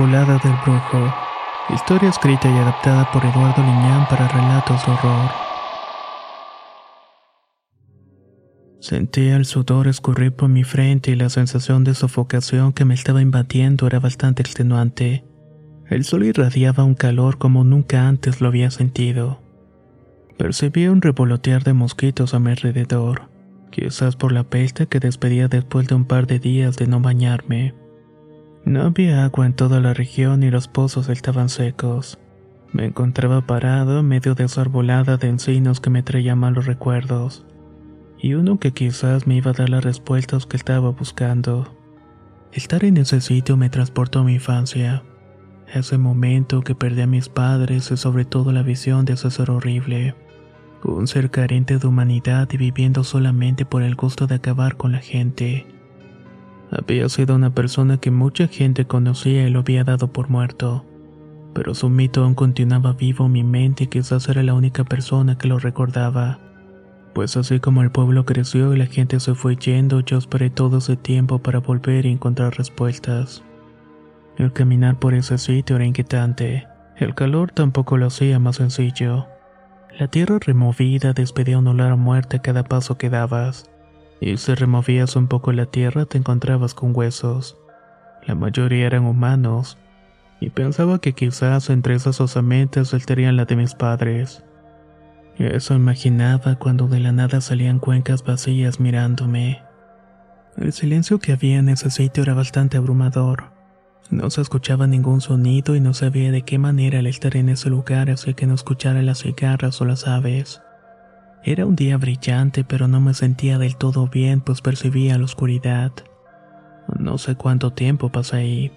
La Arbolada del Brujo. Historia escrita y adaptada por Eduardo Liñán para relatos de horror. Sentía el sudor escurrir por mi frente y la sensación de sofocación que me estaba invadiendo era bastante extenuante. El sol irradiaba un calor como nunca antes lo había sentido. Percibí un revolotear de mosquitos a mi alrededor, quizás por la peste que despedía después de un par de días de no bañarme. No había agua en toda la región y los pozos estaban secos. Me encontraba parado en medio de esa arbolada de encinos que me traía malos recuerdos, y uno que quizás me iba a dar las respuestas que estaba buscando. Estar en ese sitio me transportó a mi infancia, ese momento que perdí a mis padres y sobre todo la visión de ese ser horrible, un ser carente de humanidad y viviendo solamente por el gusto de acabar con la gente. Había sido una persona que mucha gente conocía y lo había dado por muerto. Pero su mito aún continuaba vivo en mi mente y quizás era la única persona que lo recordaba. Pues así como el pueblo creció y la gente se fue yendo, yo esperé todo ese tiempo para volver y encontrar respuestas. El caminar por ese sitio era inquietante. El calor tampoco lo hacía más sencillo. La tierra removida despedía un olor a muerte a cada paso que dabas y si removías un poco la tierra te encontrabas con huesos. La mayoría eran humanos, y pensaba que quizás entre esas osamentas estarían la de mis padres. Eso imaginaba cuando de la nada salían cuencas vacías mirándome. El silencio que había en ese sitio era bastante abrumador. No se escuchaba ningún sonido y no sabía de qué manera el estar en ese lugar hacía que no escuchara las cigarras o las aves. Era un día brillante, pero no me sentía del todo bien, pues percibía la oscuridad. No sé cuánto tiempo pasé ahí,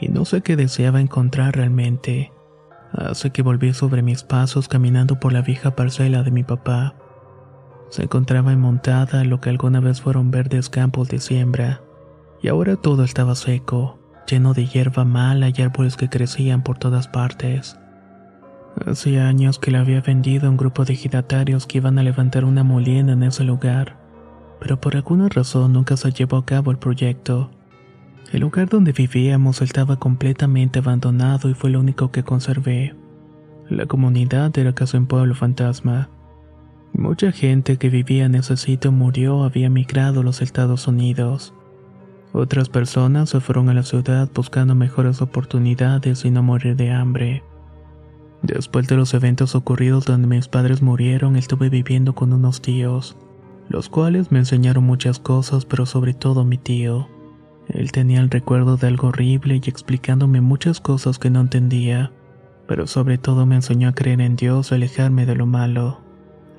y no sé qué deseaba encontrar realmente. Así que volví sobre mis pasos caminando por la vieja parcela de mi papá. Se encontraba enmontada en lo que alguna vez fueron verdes campos de siembra, y ahora todo estaba seco, lleno de hierba mala y árboles que crecían por todas partes. Hacía años que le había vendido a un grupo de ejidatarios que iban a levantar una molina en ese lugar, pero por alguna razón nunca se llevó a cabo el proyecto. El lugar donde vivíamos estaba completamente abandonado y fue lo único que conservé. La comunidad era casi un pueblo fantasma. Mucha gente que vivía en ese sitio murió había migrado a los Estados Unidos. Otras personas se fueron a la ciudad buscando mejores oportunidades y no morir de hambre. Después de los eventos ocurridos donde mis padres murieron, estuve viviendo con unos tíos, los cuales me enseñaron muchas cosas, pero sobre todo mi tío. Él tenía el recuerdo de algo horrible y explicándome muchas cosas que no entendía, pero sobre todo me enseñó a creer en Dios y alejarme de lo malo.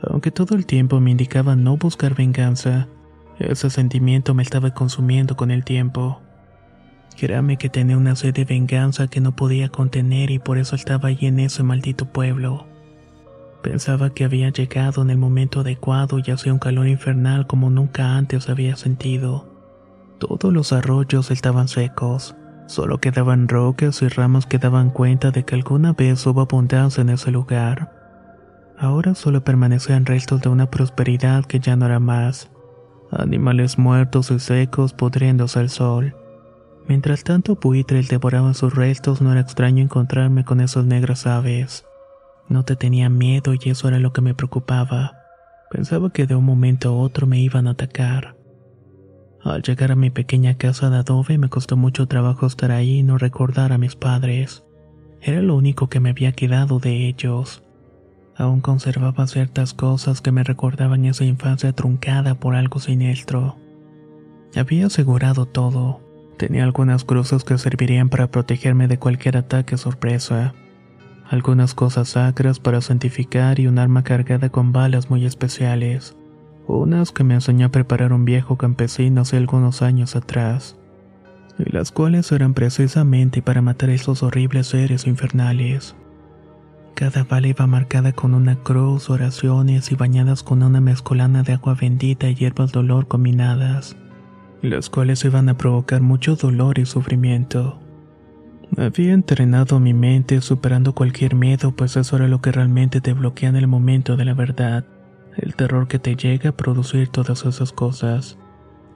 Aunque todo el tiempo me indicaba no buscar venganza, ese sentimiento me estaba consumiendo con el tiempo. Créame que tenía una sed de venganza que no podía contener y por eso estaba allí en ese maldito pueblo. Pensaba que había llegado en el momento adecuado y hacía un calor infernal como nunca antes había sentido. Todos los arroyos estaban secos, solo quedaban rocas y ramas que daban cuenta de que alguna vez hubo abundancia en ese lugar. Ahora solo permanecían restos de una prosperidad que ya no era más. Animales muertos y secos pudriéndose al sol Mientras tanto buitres devoraban sus restos, no era extraño encontrarme con esas negras aves. No te tenía miedo y eso era lo que me preocupaba. Pensaba que de un momento a otro me iban a atacar. Al llegar a mi pequeña casa de adobe me costó mucho trabajo estar ahí y no recordar a mis padres. Era lo único que me había quedado de ellos. Aún conservaba ciertas cosas que me recordaban esa infancia truncada por algo siniestro. Había asegurado todo. Tenía algunas cruces que servirían para protegerme de cualquier ataque sorpresa. Algunas cosas sacras para santificar y un arma cargada con balas muy especiales. Unas que me enseñó a preparar un viejo campesino hace algunos años atrás y las cuales eran precisamente para matar a esos horribles seres infernales. Cada bala iba marcada con una cruz, oraciones y bañadas con una mezcolana de agua bendita y hierbas dolor combinadas, las cuales iban a provocar mucho dolor y sufrimiento. Había entrenado mi mente superando cualquier miedo, pues eso era lo que realmente te bloquea en el momento de la verdad, el terror que te llega a producir todas esas cosas,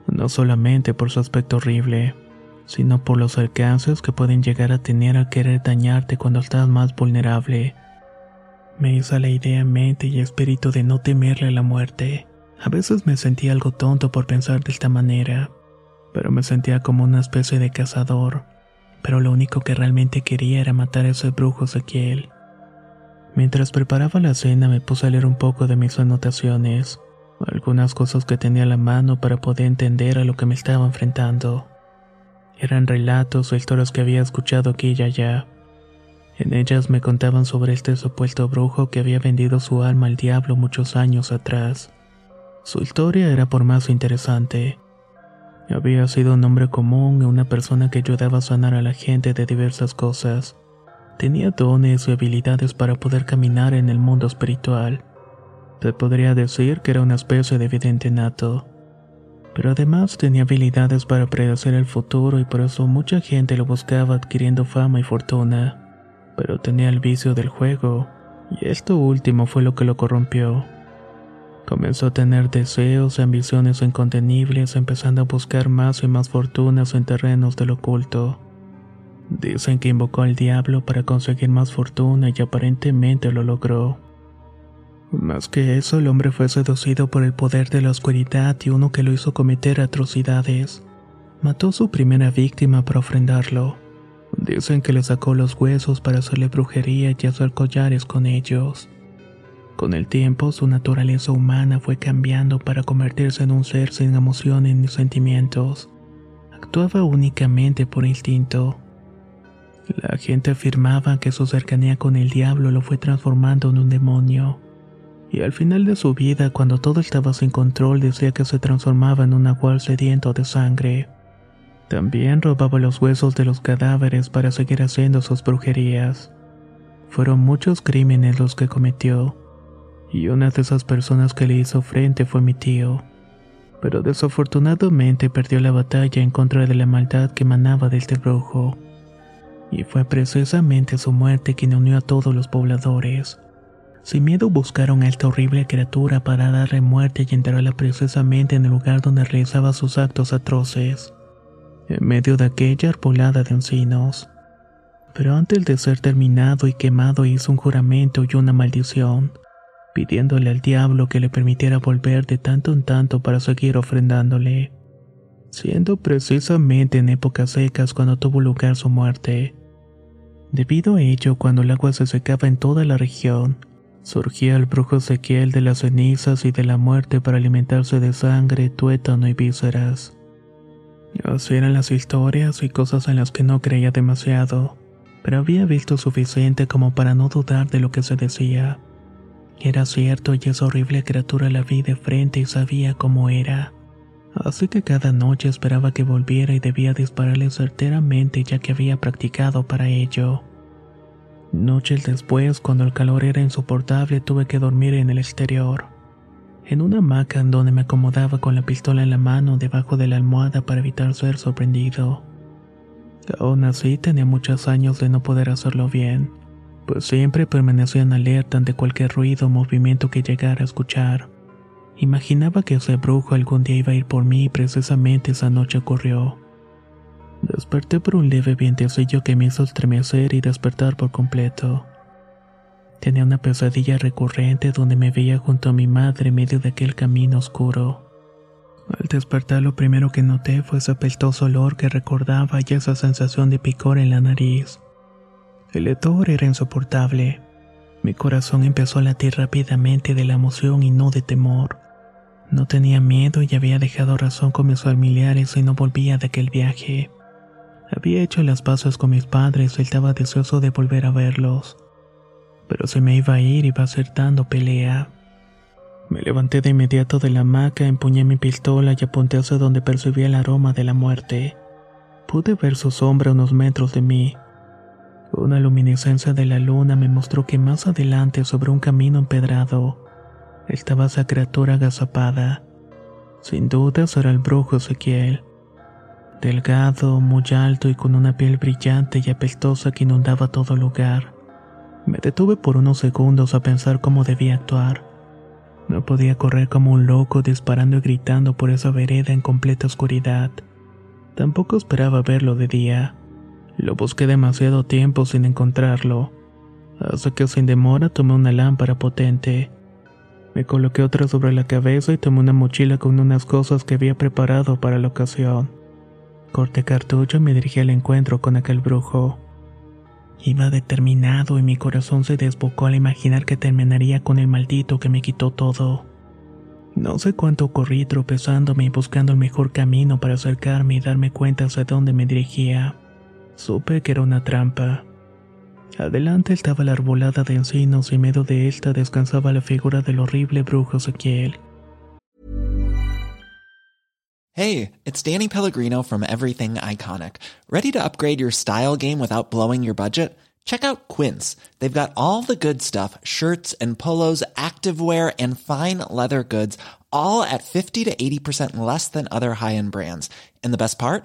no solamente por su aspecto horrible, sino por los alcances que pueden llegar a tener al querer dañarte cuando estás más vulnerable. Me hizo la idea en mente y espíritu de no temerle a la muerte. A veces me sentía algo tonto por pensar de esta manera, pero me sentía como una especie de cazador, pero lo único que realmente quería era matar a ese brujo Ezequiel. Mientras preparaba la cena me puse a leer un poco de mis anotaciones, algunas cosas que tenía a la mano para poder entender a lo que me estaba enfrentando. Eran relatos o historias que había escuchado aquí y allá. En ellas me contaban sobre este supuesto brujo que había vendido su alma al diablo muchos años atrás. Su historia era por más interesante. Había sido un hombre común y una persona que ayudaba a sanar a la gente de diversas cosas. Tenía dones y habilidades para poder caminar en el mundo espiritual. Te podría decir que era una especie de vidente nato pero además tenía habilidades para predecir el futuro y por eso mucha gente lo buscaba adquiriendo fama y fortuna. Pero tenía el vicio del juego, y esto último fue lo que lo corrompió. Comenzó a tener deseos y ambiciones incontenibles, empezando a buscar más y más fortunas en terrenos del oculto. Dicen que invocó al diablo para conseguir más fortuna y aparentemente lo logró. Más que eso, el hombre fue seducido por el poder de la oscuridad y uno que lo hizo cometer atrocidades. Mató a su primera víctima para ofrendarlo. Dicen que le sacó los huesos para hacerle brujería y hacer collares con ellos. Con el tiempo, su naturaleza humana fue cambiando para convertirse en un ser sin emociones ni sentimientos. Actuaba únicamente por instinto. La gente afirmaba que su cercanía con el diablo lo fue transformando en un demonio y al final de su vida, cuando todo estaba sin control, decía que se transformaba en un agual sediento de sangre. También robaba los huesos de los cadáveres para seguir haciendo sus brujerías. Fueron muchos crímenes los que cometió, y una de esas personas que le hizo frente fue mi tío. Pero desafortunadamente perdió la batalla en contra de la maldad que emanaba de este brujo. Y fue precisamente su muerte quien unió a todos los pobladores. Sin miedo buscaron a esta horrible criatura para darle muerte y enterrarla precisamente en el lugar donde realizaba sus actos atroces, en medio de aquella arbolada de encinos. Pero antes de ser terminado y quemado hizo un juramento y una maldición, pidiéndole al diablo que le permitiera volver de tanto en tanto para seguir ofrendándole, siendo precisamente en épocas secas cuando tuvo lugar su muerte. Debido a ello, cuando el agua se secaba en toda la región, Surgía el brujo Ezequiel de las cenizas y de la muerte para alimentarse de sangre, tuétano y vísceras. Así eran las historias y cosas en las que no creía demasiado, pero había visto suficiente como para no dudar de lo que se decía. Era cierto y esa horrible criatura la vi de frente y sabía cómo era. Así que cada noche esperaba que volviera y debía dispararle certeramente ya que había practicado para ello. Noches después, cuando el calor era insoportable, tuve que dormir en el exterior, en una hamaca en donde me acomodaba con la pistola en la mano debajo de la almohada para evitar ser sorprendido. Aún así, tenía muchos años de no poder hacerlo bien, pues siempre permanecía en alerta ante cualquier ruido o movimiento que llegara a escuchar. Imaginaba que ese brujo algún día iba a ir por mí y precisamente esa noche ocurrió. Desperté por un leve vientecillo que me hizo estremecer y despertar por completo. Tenía una pesadilla recurrente donde me veía junto a mi madre en medio de aquel camino oscuro. Al despertar lo primero que noté fue ese apeltoso olor que recordaba y esa sensación de picor en la nariz. El hedor era insoportable. Mi corazón empezó a latir rápidamente de la emoción y no de temor. No tenía miedo y había dejado razón con mis familiares y no volvía de aquel viaje. Había hecho las pasos con mis padres y estaba deseoso de volver a verlos. Pero si me iba a ir iba a ser dando pelea. Me levanté de inmediato de la hamaca, empuñé mi pistola y apunté hacia donde percibía el aroma de la muerte. Pude ver su sombra a unos metros de mí. Una luminiscencia de la luna me mostró que más adelante, sobre un camino empedrado, estaba esa criatura agazapada. Sin dudas era el brujo Ezequiel delgado, muy alto y con una piel brillante y apestosa que inundaba todo lugar. Me detuve por unos segundos a pensar cómo debía actuar. No podía correr como un loco disparando y gritando por esa vereda en completa oscuridad. Tampoco esperaba verlo de día. Lo busqué demasiado tiempo sin encontrarlo, hasta que sin demora tomé una lámpara potente. Me coloqué otra sobre la cabeza y tomé una mochila con unas cosas que había preparado para la ocasión. Corté cartucho y me dirigí al encuentro con aquel brujo. Iba determinado y mi corazón se desbocó al imaginar que terminaría con el maldito que me quitó todo. No sé cuánto corrí tropezándome y buscando el mejor camino para acercarme y darme cuenta hacia dónde me dirigía. Supe que era una trampa. Adelante estaba la arbolada de encinos y medio de esta descansaba la figura del horrible brujo Ezequiel. Hey, it's Danny Pellegrino from Everything Iconic. Ready to upgrade your style game without blowing your budget? Check out Quince. They've got all the good stuff shirts and polos, activewear, and fine leather goods, all at 50 to 80% less than other high end brands. And the best part?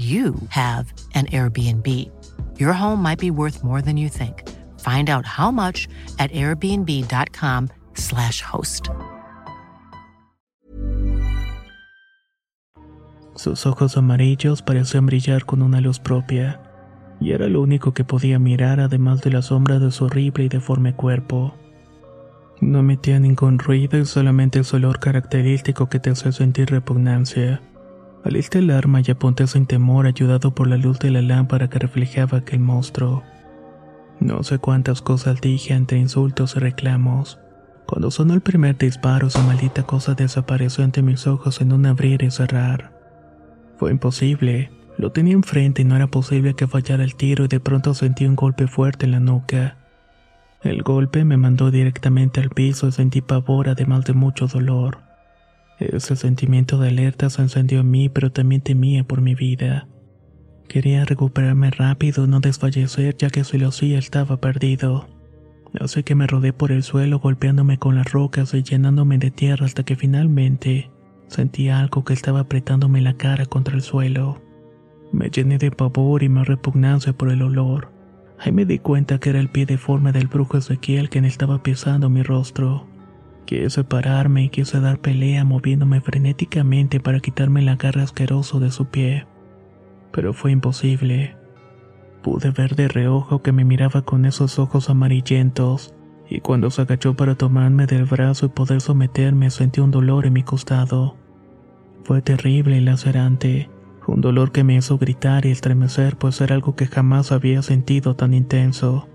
you have an Airbnb. Your home might be worth more than you think. Find out how much at airbnb.com/slash host. Sus ojos amarillos parecían brillar con una luz propia, y era lo único que podía mirar además de la sombra de su horrible y deforme cuerpo. No emitía ningún ruido y solamente su olor característico que te hace sentir repugnancia. Alisté el arma y apunté sin temor ayudado por la luz de la lámpara que reflejaba aquel monstruo. No sé cuántas cosas dije entre insultos y reclamos. Cuando sonó el primer disparo, esa maldita cosa desapareció ante mis ojos en un abrir y cerrar. Fue imposible. Lo tenía enfrente y no era posible que fallara el tiro y de pronto sentí un golpe fuerte en la nuca. El golpe me mandó directamente al piso y sentí pavor además de mucho dolor. Ese sentimiento de alerta se encendió en mí, pero también temía por mi vida. Quería recuperarme rápido, no desfallecer, ya que si lo hacía estaba perdido. Así que me rodé por el suelo golpeándome con las rocas y llenándome de tierra hasta que finalmente sentí algo que estaba apretándome la cara contra el suelo. Me llené de pavor y más repugnancia por el olor. Ahí me di cuenta que era el pie deforme del brujo Ezequiel quien estaba pisando mi rostro. Quise pararme y quise dar pelea moviéndome frenéticamente para quitarme la garra asqueroso de su pie. Pero fue imposible. Pude ver de reojo que me miraba con esos ojos amarillentos, y cuando se agachó para tomarme del brazo y poder someterme sentí un dolor en mi costado. Fue terrible y lacerante, un dolor que me hizo gritar y estremecer pues era algo que jamás había sentido tan intenso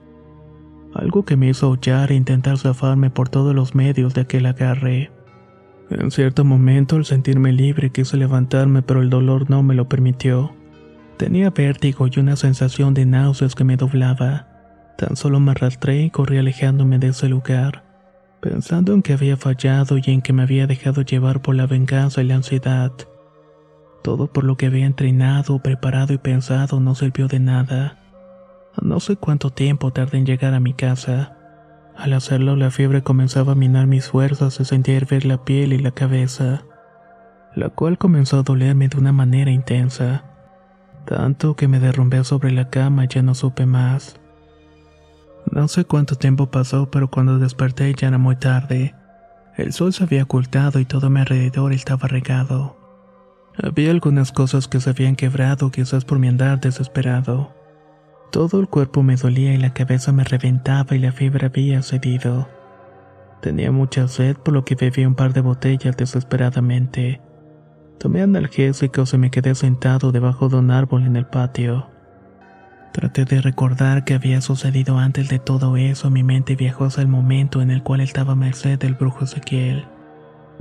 algo que me hizo aullar e intentar zafarme por todos los medios de aquel agarre. En cierto momento, al sentirme libre, quise levantarme, pero el dolor no me lo permitió. Tenía vértigo y una sensación de náuseas que me doblaba. Tan solo me arrastré y corrí alejándome de ese lugar, pensando en que había fallado y en que me había dejado llevar por la venganza y la ansiedad. Todo por lo que había entrenado, preparado y pensado no sirvió de nada. No sé cuánto tiempo tardé en llegar a mi casa. Al hacerlo la fiebre comenzaba a minar mis fuerzas y sentía hervir la piel y la cabeza, la cual comenzó a dolerme de una manera intensa, tanto que me derrumbé sobre la cama y ya no supe más. No sé cuánto tiempo pasó, pero cuando desperté ya era muy tarde. El sol se había ocultado y todo mi alrededor estaba regado. Había algunas cosas que se habían quebrado, quizás por mi andar desesperado. Todo el cuerpo me dolía y la cabeza me reventaba y la fiebre había cedido. Tenía mucha sed, por lo que bebí un par de botellas desesperadamente. Tomé analgésicos y me quedé sentado debajo de un árbol en el patio. Traté de recordar qué había sucedido antes de todo eso. Mi mente viajó hacia el momento en el cual estaba a merced del brujo Ezequiel.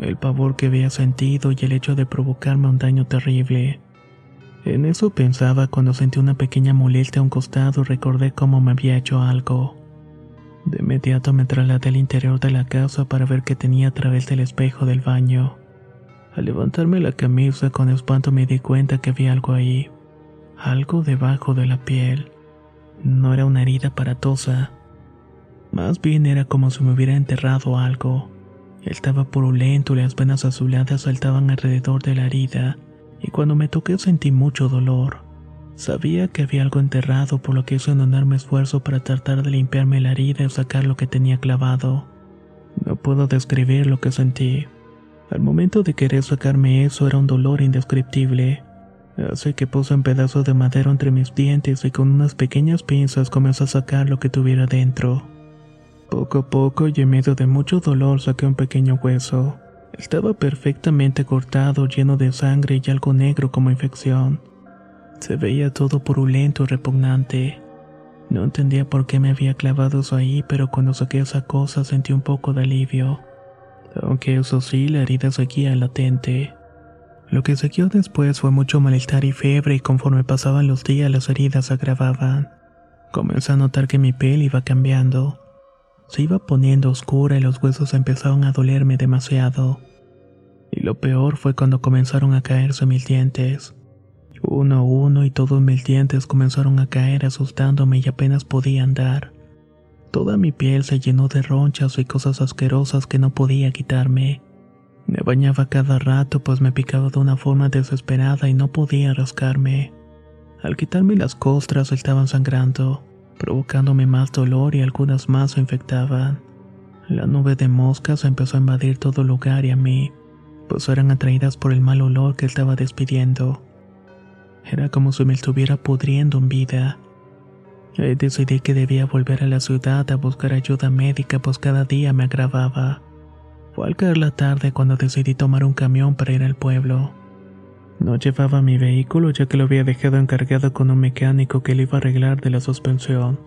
El pavor que había sentido y el hecho de provocarme un daño terrible. En eso pensaba cuando sentí una pequeña molestia a un costado y recordé cómo me había hecho algo. De inmediato me trasladé al interior de la casa para ver qué tenía a través del espejo del baño. Al levantarme la camisa con espanto me di cuenta que había algo ahí algo debajo de la piel. No era una herida aparatosa, más bien era como si me hubiera enterrado algo. Estaba purulento y las venas azuladas saltaban alrededor de la herida, y cuando me toqué sentí mucho dolor. Sabía que había algo enterrado, por lo que hice un enorme esfuerzo para tratar de limpiarme la herida y sacar lo que tenía clavado. No puedo describir lo que sentí. Al momento de querer sacarme eso era un dolor indescriptible. Así que puse un pedazo de madera entre mis dientes y con unas pequeñas pinzas comencé a sacar lo que tuviera dentro. Poco a poco y en medio de mucho dolor saqué un pequeño hueso. Estaba perfectamente cortado, lleno de sangre y algo negro como infección. Se veía todo purulento y repugnante. No entendía por qué me había clavado eso ahí, pero cuando saqué esa cosa sentí un poco de alivio. Aunque eso sí, la herida seguía latente. Lo que siguió después fue mucho malestar y fiebre y conforme pasaban los días las heridas agravaban. Comencé a notar que mi piel iba cambiando. Se iba poniendo oscura y los huesos empezaron a dolerme demasiado. Y lo peor fue cuando comenzaron a caerse mis dientes. Uno a uno y todos mis dientes comenzaron a caer asustándome y apenas podía andar. Toda mi piel se llenó de ronchas y cosas asquerosas que no podía quitarme. Me bañaba cada rato pues me picaba de una forma desesperada y no podía rascarme. Al quitarme las costras estaban sangrando, provocándome más dolor y algunas más se infectaban. La nube de moscas empezó a invadir todo lugar y a mí, pues eran atraídas por el mal olor que estaba despidiendo. Era como si me estuviera pudriendo en vida. Y decidí que debía volver a la ciudad a buscar ayuda médica pues cada día me agravaba. Fue al caer la tarde cuando decidí tomar un camión para ir al pueblo. No llevaba mi vehículo ya que lo había dejado encargado con un mecánico que le iba a arreglar de la suspensión.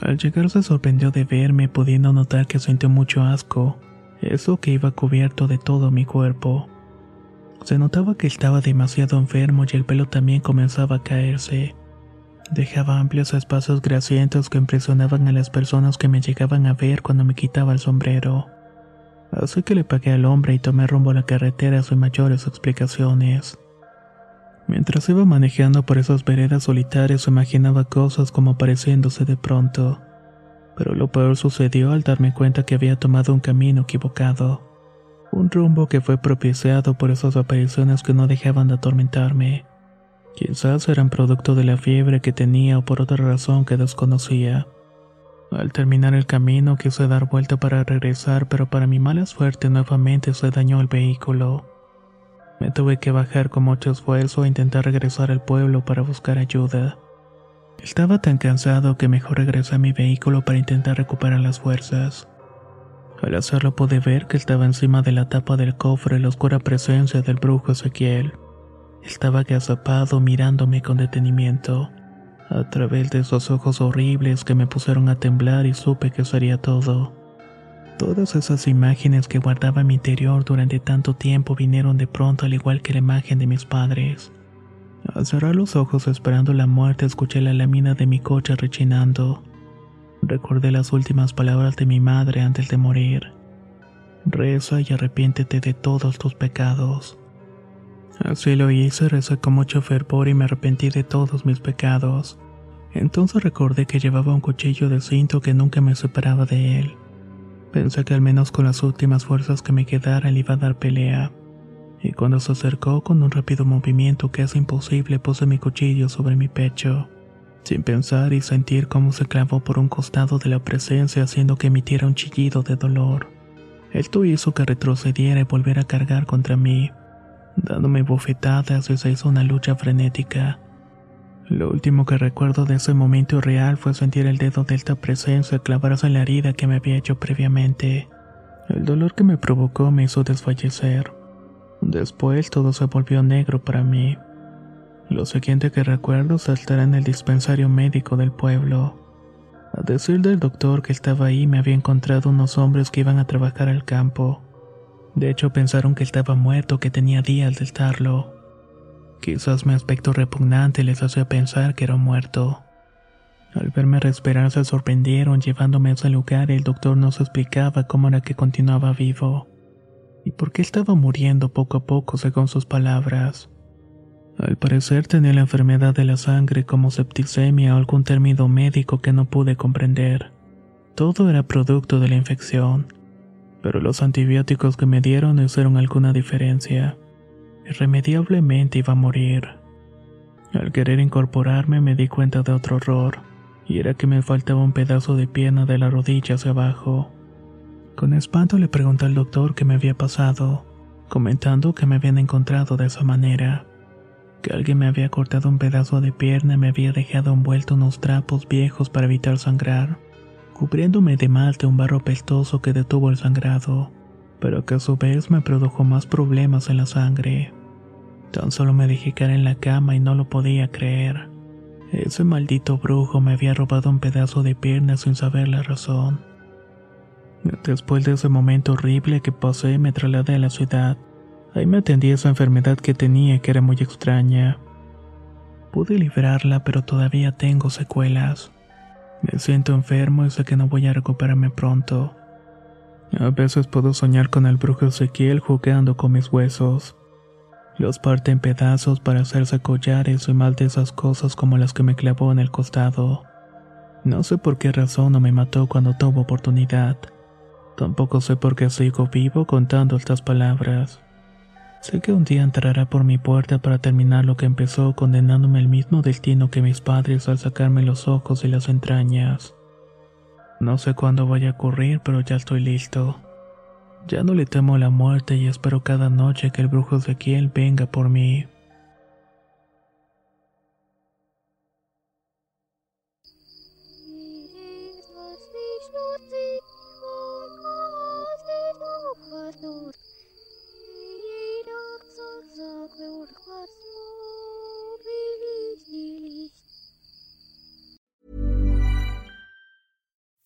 Al llegar se sorprendió de verme pudiendo notar que sintió mucho asco, eso que iba cubierto de todo mi cuerpo. Se notaba que estaba demasiado enfermo y el pelo también comenzaba a caerse. Dejaba amplios espacios grasientos que impresionaban a las personas que me llegaban a ver cuando me quitaba el sombrero. Así que le pagué al hombre y tomé rumbo a la carretera sin mayores explicaciones. Mientras iba manejando por esas veredas solitarias imaginaba cosas como apareciéndose de pronto. Pero lo peor sucedió al darme cuenta que había tomado un camino equivocado. Un rumbo que fue propiciado por esas apariciones que no dejaban de atormentarme. Quizás eran producto de la fiebre que tenía o por otra razón que desconocía. Al terminar el camino quise dar vuelta para regresar, pero para mi mala suerte nuevamente se dañó el vehículo. Me tuve que bajar con mucho esfuerzo e intentar regresar al pueblo para buscar ayuda. Estaba tan cansado que mejor regresé a mi vehículo para intentar recuperar las fuerzas. Al hacerlo pude ver que estaba encima de la tapa del cofre la oscura presencia del brujo Ezequiel. Estaba agazapado mirándome con detenimiento a través de esos ojos horribles que me pusieron a temblar y supe que sería todo. Todas esas imágenes que guardaba en mi interior durante tanto tiempo vinieron de pronto al igual que la imagen de mis padres. Al cerrar los ojos esperando la muerte, escuché la lámina de mi coche rechinando. Recordé las últimas palabras de mi madre antes de morir. Reza y arrepiéntete de todos tus pecados. Así lo hice, recé con mucho fervor y me arrepentí de todos mis pecados. Entonces recordé que llevaba un cuchillo de cinto que nunca me separaba de él. Pensé que al menos con las últimas fuerzas que me quedaran le iba a dar pelea. Y cuando se acercó con un rápido movimiento que es imposible puse mi cuchillo sobre mi pecho, sin pensar y sentir cómo se clavó por un costado de la presencia haciendo que emitiera un chillido de dolor. Esto hizo que retrocediera y volviera a cargar contra mí dándome bofetadas y se hizo una lucha frenética. Lo último que recuerdo de ese momento real fue sentir el dedo de esta presencia clavarse en la herida que me había hecho previamente. El dolor que me provocó me hizo desfallecer. Después todo se volvió negro para mí. Lo siguiente que recuerdo es estar en el dispensario médico del pueblo. A decir del doctor que estaba ahí me había encontrado unos hombres que iban a trabajar al campo. De hecho, pensaron que estaba muerto, que tenía días de estarlo. Quizás mi aspecto repugnante les hacía pensar que era muerto. Al verme respirar se sorprendieron llevándome a ese lugar y el doctor nos explicaba cómo era que continuaba vivo y por qué estaba muriendo poco a poco según sus palabras. Al parecer tenía la enfermedad de la sangre como septicemia o algún término médico que no pude comprender. Todo era producto de la infección pero los antibióticos que me dieron no hicieron alguna diferencia. Irremediablemente iba a morir. Al querer incorporarme me di cuenta de otro horror, y era que me faltaba un pedazo de pierna de la rodilla hacia abajo. Con espanto le pregunté al doctor qué me había pasado, comentando que me habían encontrado de esa manera, que alguien me había cortado un pedazo de pierna y me había dejado envuelto unos trapos viejos para evitar sangrar cubriéndome de malte un barro pestoso que detuvo el sangrado, pero que a su vez me produjo más problemas en la sangre. Tan solo me dejé caer en la cama y no lo podía creer. Ese maldito brujo me había robado un pedazo de pierna sin saber la razón. Después de ese momento horrible que pasé, me trasladé a la ciudad. Ahí me atendí esa enfermedad que tenía que era muy extraña. Pude librarla, pero todavía tengo secuelas. Me siento enfermo y sé que no voy a recuperarme pronto. A veces puedo soñar con el brujo Ezequiel jugando con mis huesos. Los parte en pedazos para hacerse collares y mal de esas cosas como las que me clavó en el costado. No sé por qué razón no me mató cuando tuvo oportunidad. Tampoco sé por qué sigo vivo contando estas palabras. Sé que un día entrará por mi puerta para terminar lo que empezó condenándome el mismo destino que mis padres al sacarme los ojos y las entrañas. No sé cuándo vaya a ocurrir, pero ya estoy listo. Ya no le temo la muerte y espero cada noche que el brujo Ezequiel venga por mí.